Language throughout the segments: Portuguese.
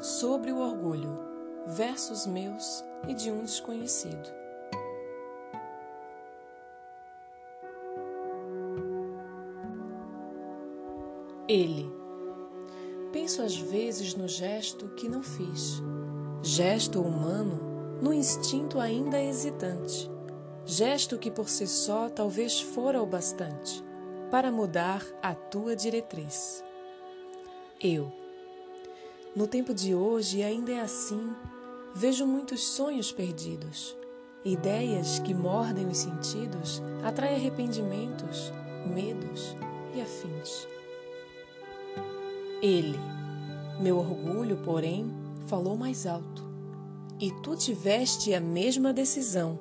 Sobre o orgulho, versos meus e de um desconhecido. Ele. Penso às vezes no gesto que não fiz, gesto humano no instinto ainda hesitante, gesto que por si só talvez fora o bastante para mudar a tua diretriz. Eu. No tempo de hoje ainda é assim, vejo muitos sonhos perdidos. Ideias que mordem os sentidos atraem arrependimentos, medos e afins. Ele, meu orgulho, porém, falou mais alto. E tu tiveste a mesma decisão,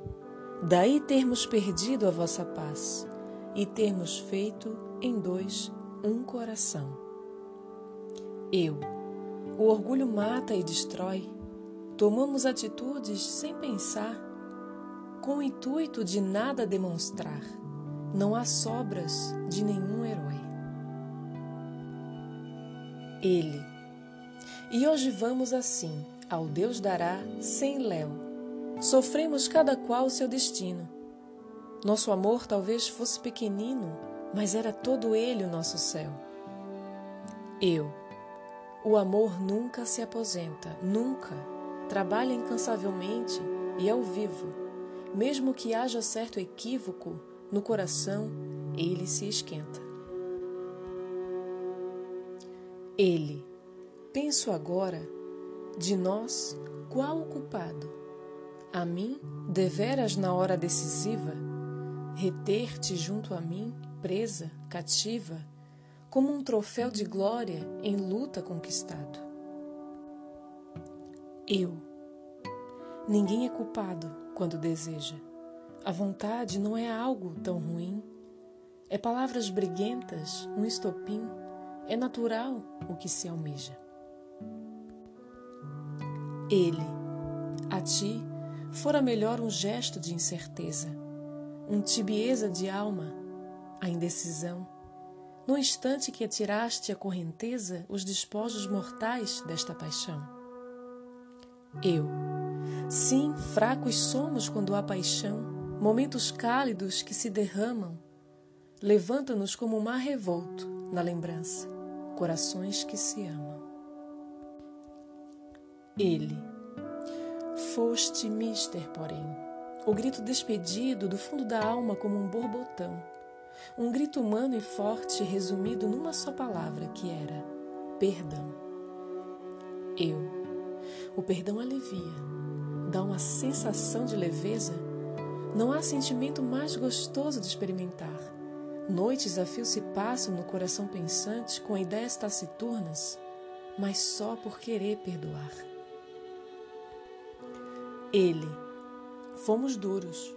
daí termos perdido a vossa paz e termos feito em dois um coração. Eu, o orgulho mata e destrói, tomamos atitudes sem pensar, com o intuito de nada demonstrar, não há sobras de nenhum herói ele. E hoje vamos assim, ao Deus dará, sem léu. Sofremos cada qual o seu destino. Nosso amor talvez fosse pequenino, mas era todo ele o nosso céu. Eu. O amor nunca se aposenta, nunca. Trabalha incansavelmente e ao vivo. Mesmo que haja certo equívoco no coração, ele se esquenta. Ele. Penso agora, de nós, qual o culpado? A mim, deveras na hora decisiva, reter-te junto a mim, presa, cativa, como um troféu de glória em luta conquistado. Eu. Ninguém é culpado quando deseja. A vontade não é algo tão ruim. É palavras briguentas, um estopim é natural o que se almeja. Ele, a ti, fora melhor um gesto de incerteza, um tibieza de alma, a indecisão, no instante que atiraste a correnteza os despojos mortais desta paixão. Eu, sim, fracos somos quando há paixão, momentos cálidos que se derramam, levanta-nos como um mar revolto na lembrança corações que se amam. Ele. Foste mister, porém, o grito despedido do fundo da alma como um borbotão, um grito humano e forte resumido numa só palavra que era perdão. Eu. O perdão alivia, dá uma sensação de leveza. Não há sentimento mais gostoso de experimentar Noites a fio se passam no coração pensante com ideias taciturnas, mas só por querer perdoar. Ele, fomos duros,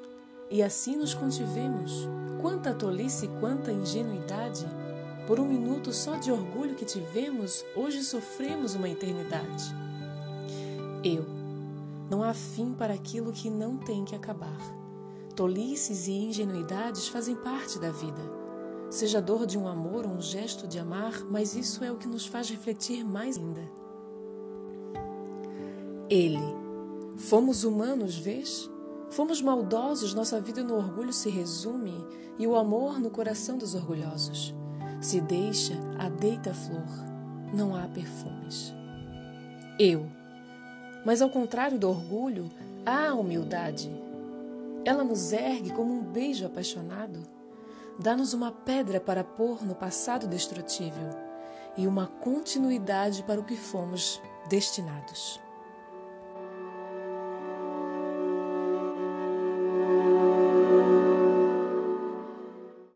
e assim nos contivemos. Quanta tolice e quanta ingenuidade! Por um minuto só de orgulho que tivemos, hoje sofremos uma eternidade. Eu, não há fim para aquilo que não tem que acabar. Tolices e ingenuidades fazem parte da vida seja a dor de um amor ou um gesto de amar, mas isso é o que nos faz refletir mais ainda. Ele. Fomos humanos, vês? Fomos maldosos, nossa vida no orgulho se resume e o amor no coração dos orgulhosos. Se deixa a deita flor, não há perfumes. Eu. Mas ao contrário do orgulho, há humildade. Ela nos ergue como um beijo apaixonado Dá-nos uma pedra para pôr no passado destrutível e uma continuidade para o que fomos destinados.